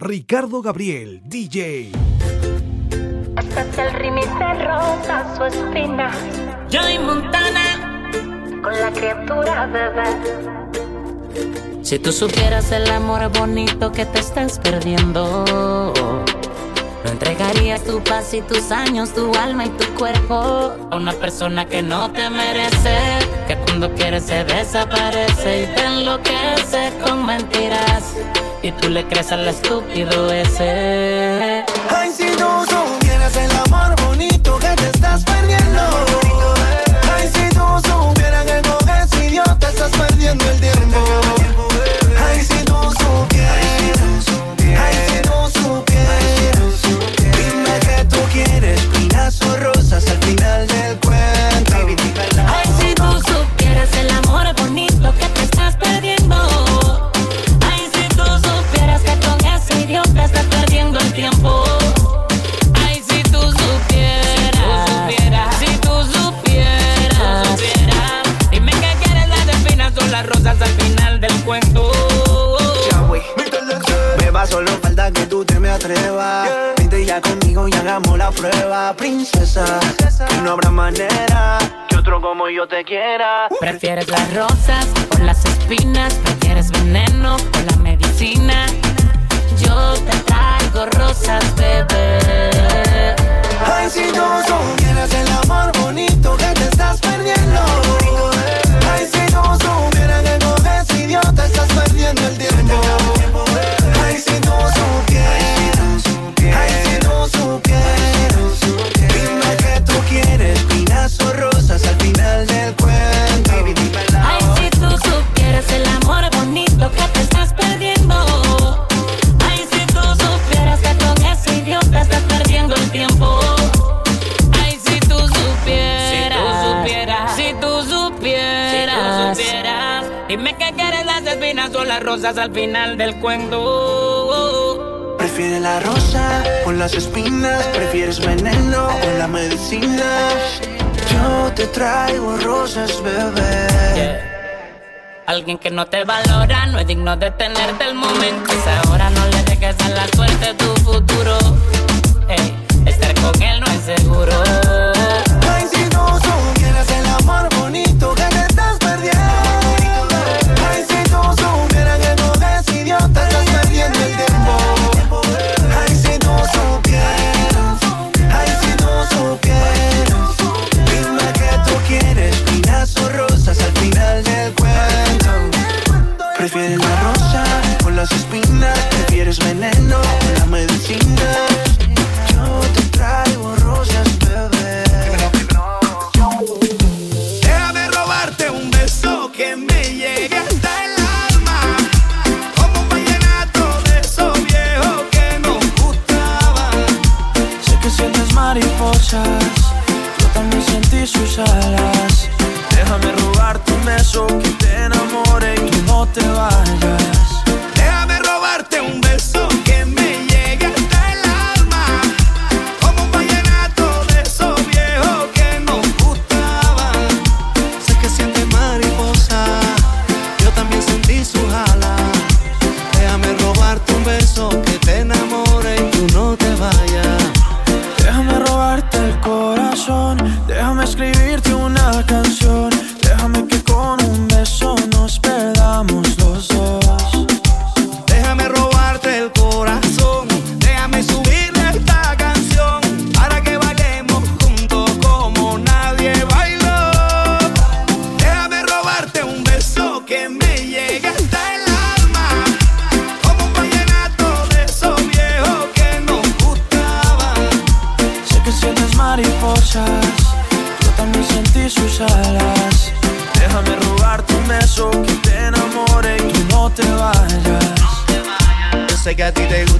Ricardo Gabriel, DJ. Hasta que el rímel se rosa su espina. Joy Montana. Con la criatura bebé. Si tú supieras el amor bonito que te estás perdiendo. No entregarías tu paz y tus años, tu alma y tu cuerpo. A una persona que no te merece, que cuando quieres se desaparece. Y te enloquece con mentiras. Y tú le crees al estúpido ese. Ay, si no el amor yo te quiera. Prefieres la rosa rosas al final del cuento. Prefiere la rosa con las espinas, prefieres veneno con la medicina. Yo te traigo rosas, bebé. Alguien que no te valora no es digno de tenerte el momento. Es ahora no le dejes a la suerte tu futuro. Hey, estar con él no es seguro.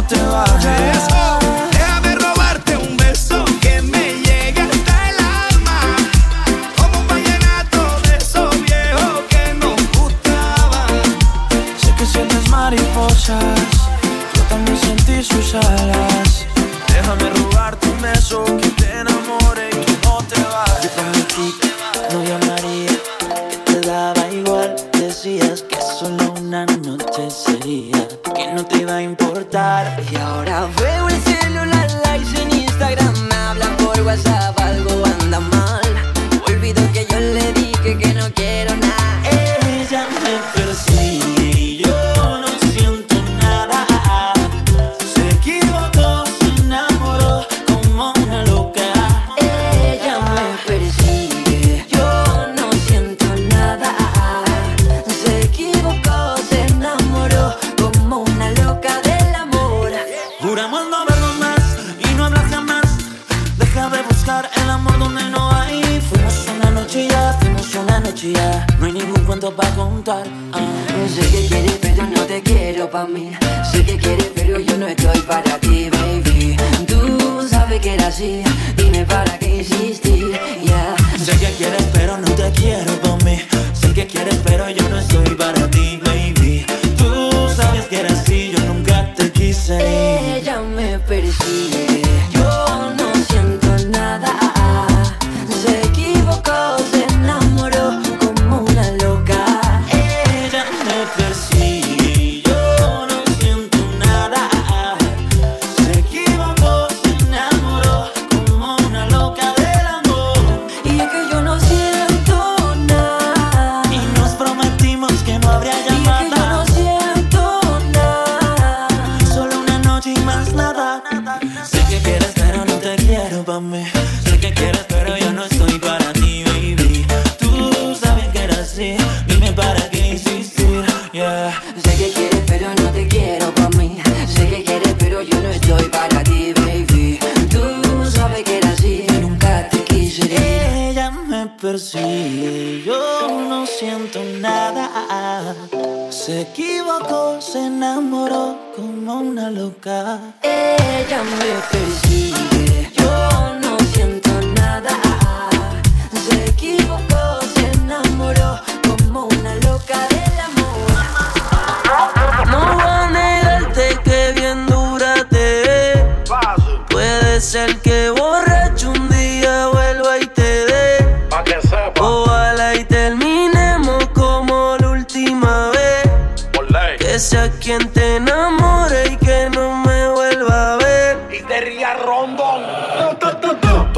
No te vayas. Déjame robarte un beso que me llegue hasta el alma. Como un vallenato de esos viejos que nos gustaban. Sé que sientes mariposas, yo también sentí sus alas. Déjame robarte un beso Sé que quieres, pero no te quiero pa' mí. Sé que quieres, pero yo no estoy para ti, baby. Tú sabes que era así. Dime para qué insistir, yeah. Sé que quieres, pero no te quiero pa' mí. Sé que quieres, pero yo no estoy para ti, baby. Persigue, yo no siento nada. Se equivocó, se enamoró como una loca. Ella me persigue, yo no siento nada. Se equivocó, se enamoró como una loca del amor. No voy a negarte que bien dura te. Puede ser que borracho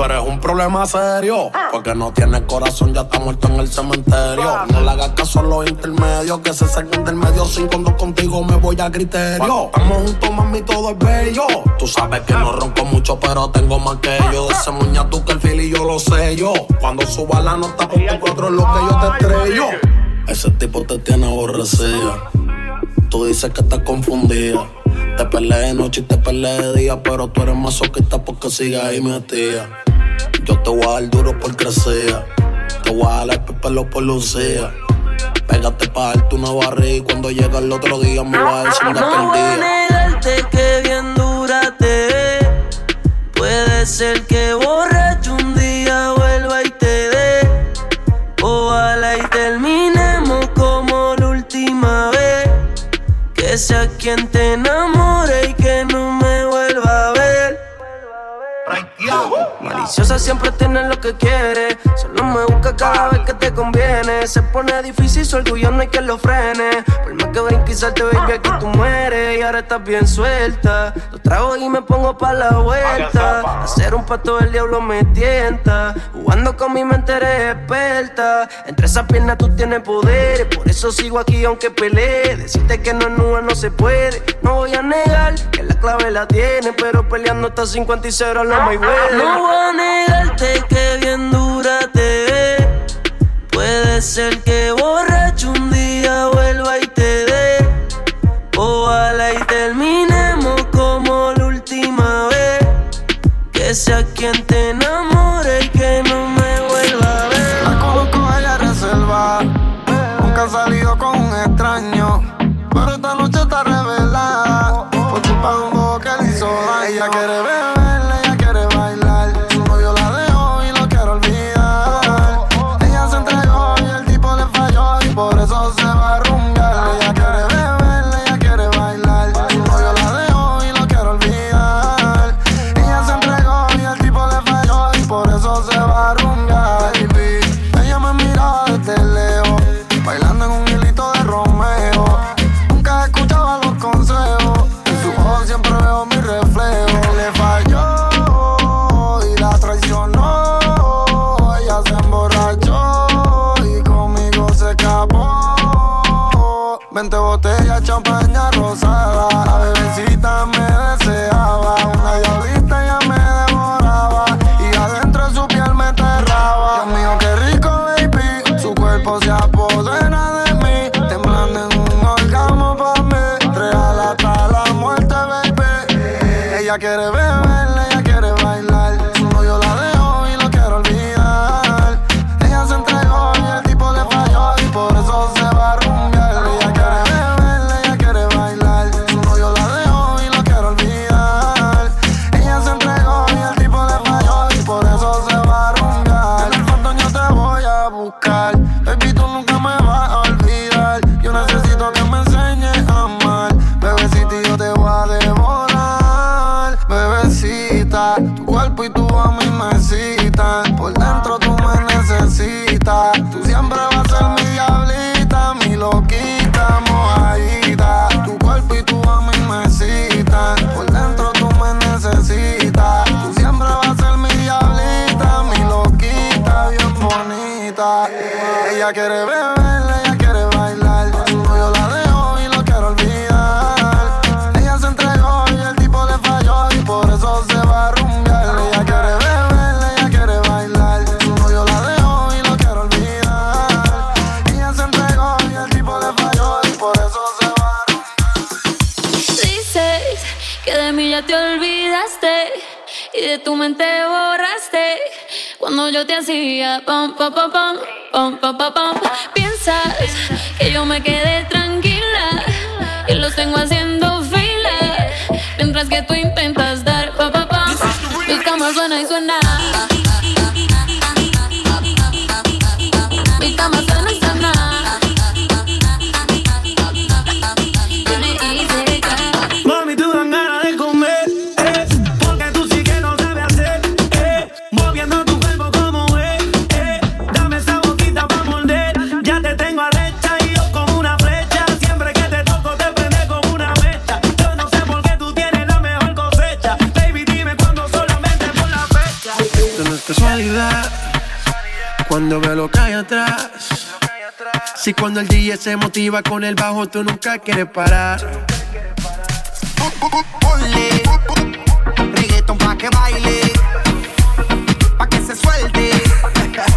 Tú eres un problema serio. Porque no tienes corazón, ya está muerto en el cementerio. No le hagas caso a los intermedios. Que se saquen del medio. Sin cuando contigo me voy a criterio. Estamos juntos, mami, todo es bello. Tú sabes que no ronco mucho, pero tengo más que yo. Ese muña tú que el fili yo lo sé yo. Cuando suba la nota, por tu cuatro es lo que yo te estrello. Ese tipo te tiene aborrecida. Tú dices que estás confundida. Te peleé de noche y te peleé de día, pero tú eres masoquista porque sigues ahí metida. Yo te voy a dar duro por crecer. Te voy a dar el pelo por lucía. Pégate pa' darte una barriga y cuando llega el otro día me va a decir que No voy a negarte que bien dura te ve. Puede ser que borracho un día vuelva y te dé. Ojalá y terminemos como la última vez. Que sea quien te tiene lo que quiere. Solo me busca cada vez que te conviene. Se pone difícil, su orgullo no hay que lo frene. Por más que brinque y salte, baby, aquí tú mueres. Y ahora estás bien suelta. Lo trago y me pongo pa' la vuelta. Hacer un pato del diablo me tienta. Jugando con mi mente eres experta. Entre esas piernas tú tienes poder. Por eso sigo aquí aunque pelee. Decirte que no es nua no se puede. No voy a negar que la clave la tiene. Pero peleando hasta 50 y 0 no me No voy a negarte que bien dura te ve. Puede ser que borracho un día vuelva y te dé. Ojalá y terminemos como la última vez. Que sea quien te enamore 20 botellas, champaña rosada. La bebecita me deseaba. está Pom, pom, pom, pom, pom, pom, pom. Piensas que yo me quedé tranquila y los tengo haciendo fila mientras que tú intentas dar pa pa pa. Mi cama suena y suena. Si cuando el DJ se motiva con el bajo, tú nunca quieres parar. Ponle reggaeton pa' que baile, pa' que se suelte.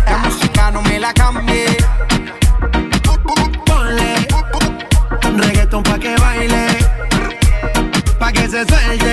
La música no me la cambie. Ponle reggaeton pa' que baile, pa' que se suelte.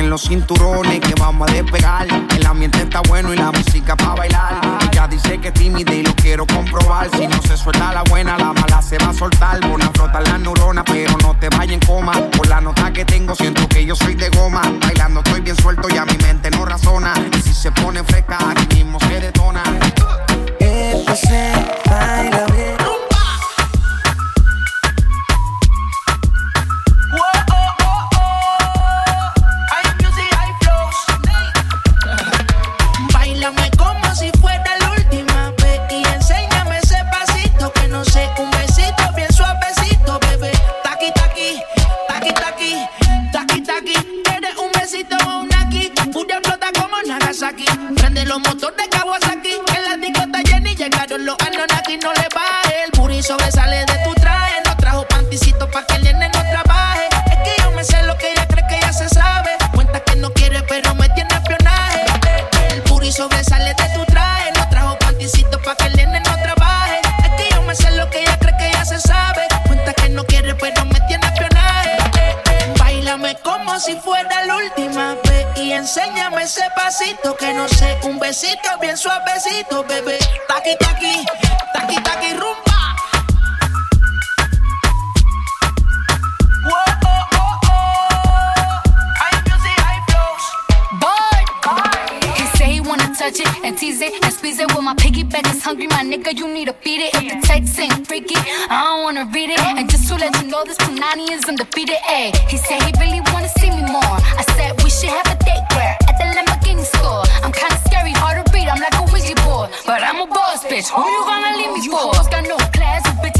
En los cinturones que vamos a despegar. El ambiente está bueno y la música pa' bailar. Ella dice que es tímida y lo quiero comprobar. Si no se suelta la buena, la mala se va a soltar. Pon a flotar las neuronas, pero no te vayas en coma. Por la nota que tengo, siento que yo soy de goma. Bailando estoy bien suelto y a mi mente no razona. Y si se pone fresca, aquí mismo se detona. Se baila bien. I don't wanna read it. And just to let you know, this Punani is undefeated. Ayy, he said he really wanna see me more. I said we should have a date where at the Lamborghini store. I'm kinda scary, hard to read. I'm like a Ouija board, but I'm a boss bitch. Who you gonna leave me for? Hoes got no class, you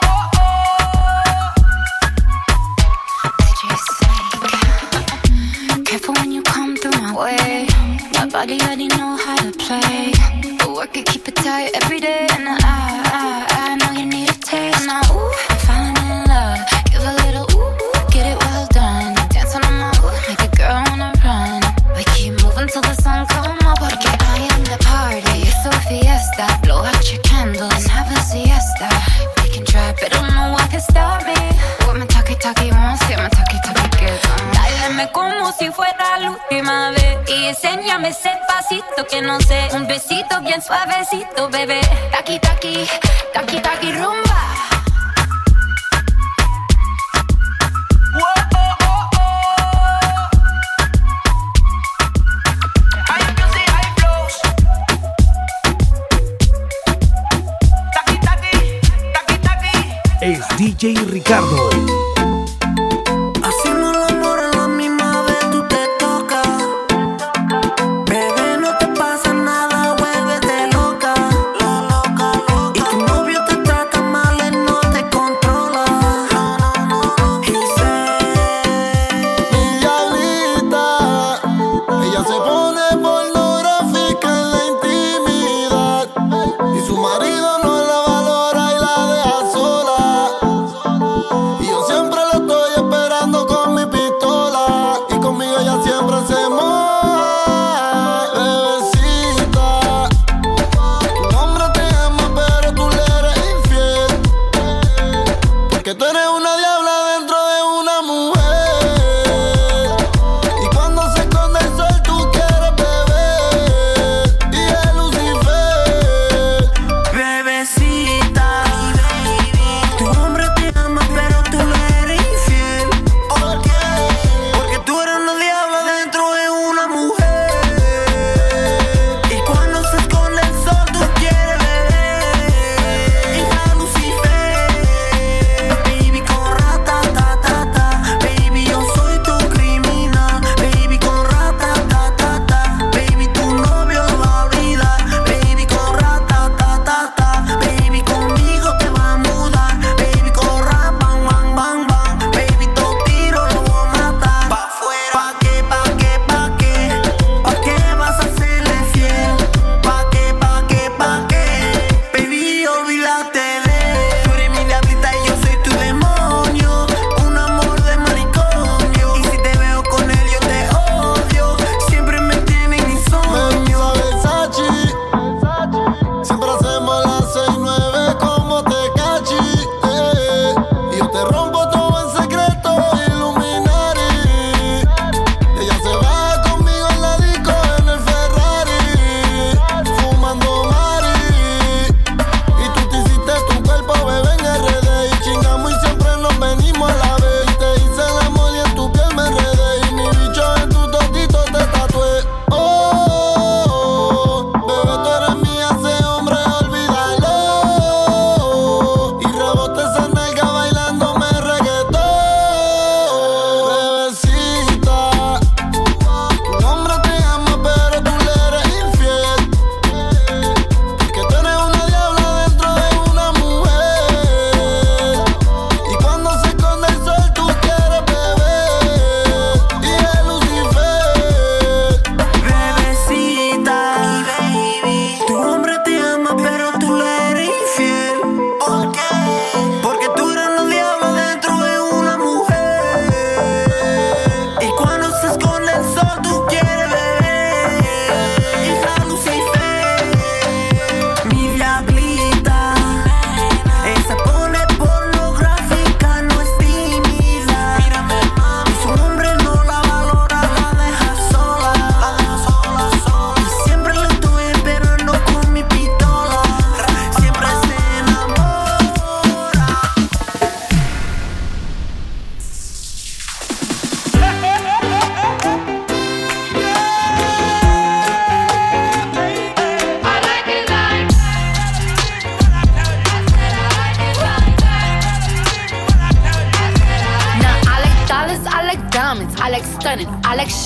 come my body already know how to play. But work it, keep it tight every day. And I, I, I know you need a taste. Now, ooh, I'm falling in love. Give a little ooh, get it well done. Dance on my ooh, make a girl wanna run. We keep moving till the sun come up. Porque I am the party. It's a fiesta. Blow out your candles and have a siesta. We can try, but don't know what can stop me. What my talkie talkie wants, yeah, my talkie talkie gets on. Dáleme como si fuera Y enséñame ese pasito que no sé. Un besito bien suavecito, bebé. Taki, taki, taki, taki, rumba. Es DJ Ricardo.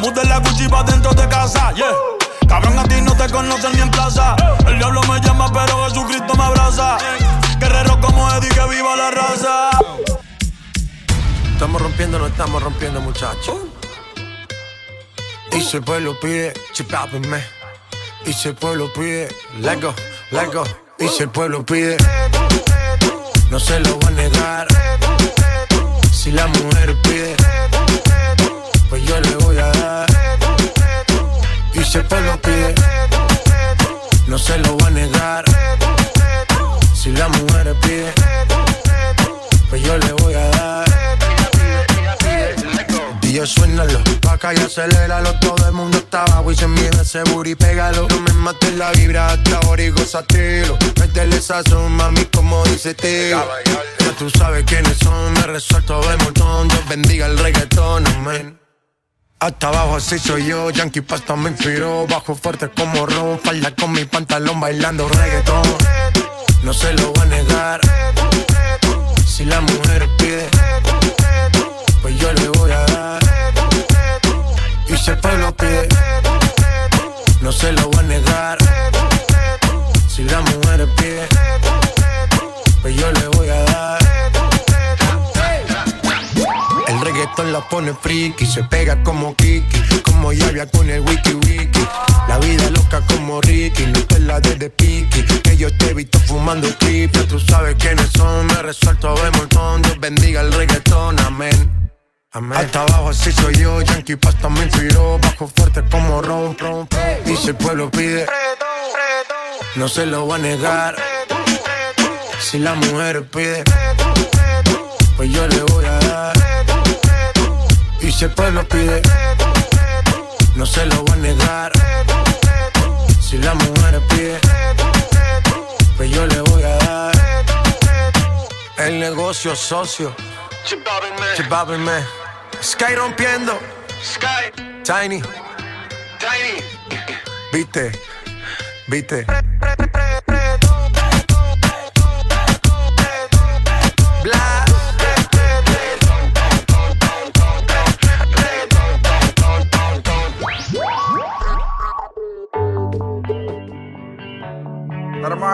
mudé la Gucci dentro de casa. Cabrón, a ti no te conocen ni en plaza. El diablo me llama, pero Jesucristo me abraza. Guerrero como Eddie, que viva la raza. Estamos rompiendo, no estamos rompiendo, muchachos. Y si el pueblo pide, chipápenme. Y si el pueblo pide, let go, let go. Y si el pueblo pide, no se lo va a negar. Si la mujer pide, Y si el pueblo pide, no se lo va a negar. Si la mujer pide, pues yo le voy a dar. Yo suénalo, acá y aceléralo. Todo el mundo está abajo y se mide ese booty, pégalo. No me mates la vibra hasta ahora y gózatelo. Métele sazón, mami, como dice tío Ya tú sabes quiénes son, me resuelto de montón. Dios bendiga el reggaetón, amén hasta abajo así soy yo, Yankee Pasta me inspiró Bajo fuerte como ron, falda con mi pantalón bailando reggaetón. No se lo voy a negar Si la mujer pide Pues yo le voy a dar. Y si el pueblo pide No se lo voy a negar Si la mujer pide la pone friki, se pega como Kiki, como llave con el wiki wiki. La vida loca como Ricky, no te la de Piki, que yo te he visto fumando creep, ya tú sabes quiénes son, me resuelto de montón, Dios bendiga el reggaetón, amén. Amén. Hasta abajo así soy yo, Yankee Pasta me inspiró, bajo fuerte como ron, ron. Y si el pueblo pide, no se lo va a negar. Si la mujer pide, pues yo le voy a dar. Y si el pueblo pide, no se lo voy a negar. Si la mujer pide, pues yo le voy a dar. El negocio socio, chipápenme. Sky rompiendo, Sky, Tiny, Tiny. Viste, viste.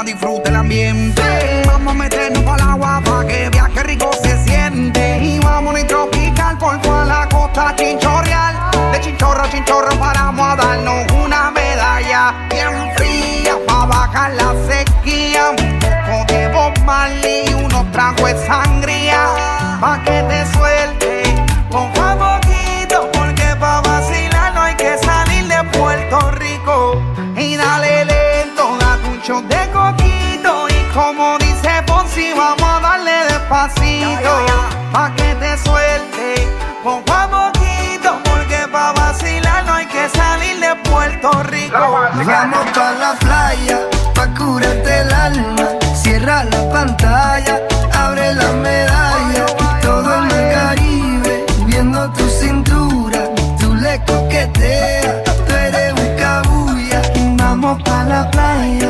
más disfruta el ambiente. I la playa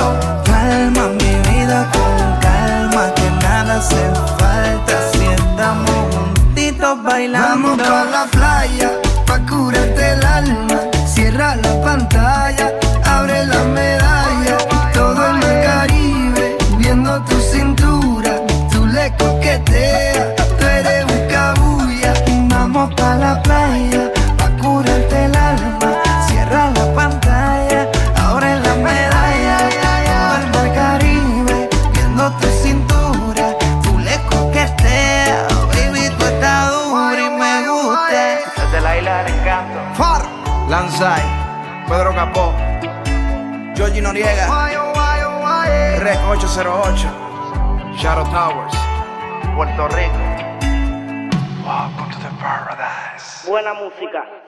Rec 808, Shadow Towers, Puerto Rico. Welcome to the paradise. Buena música.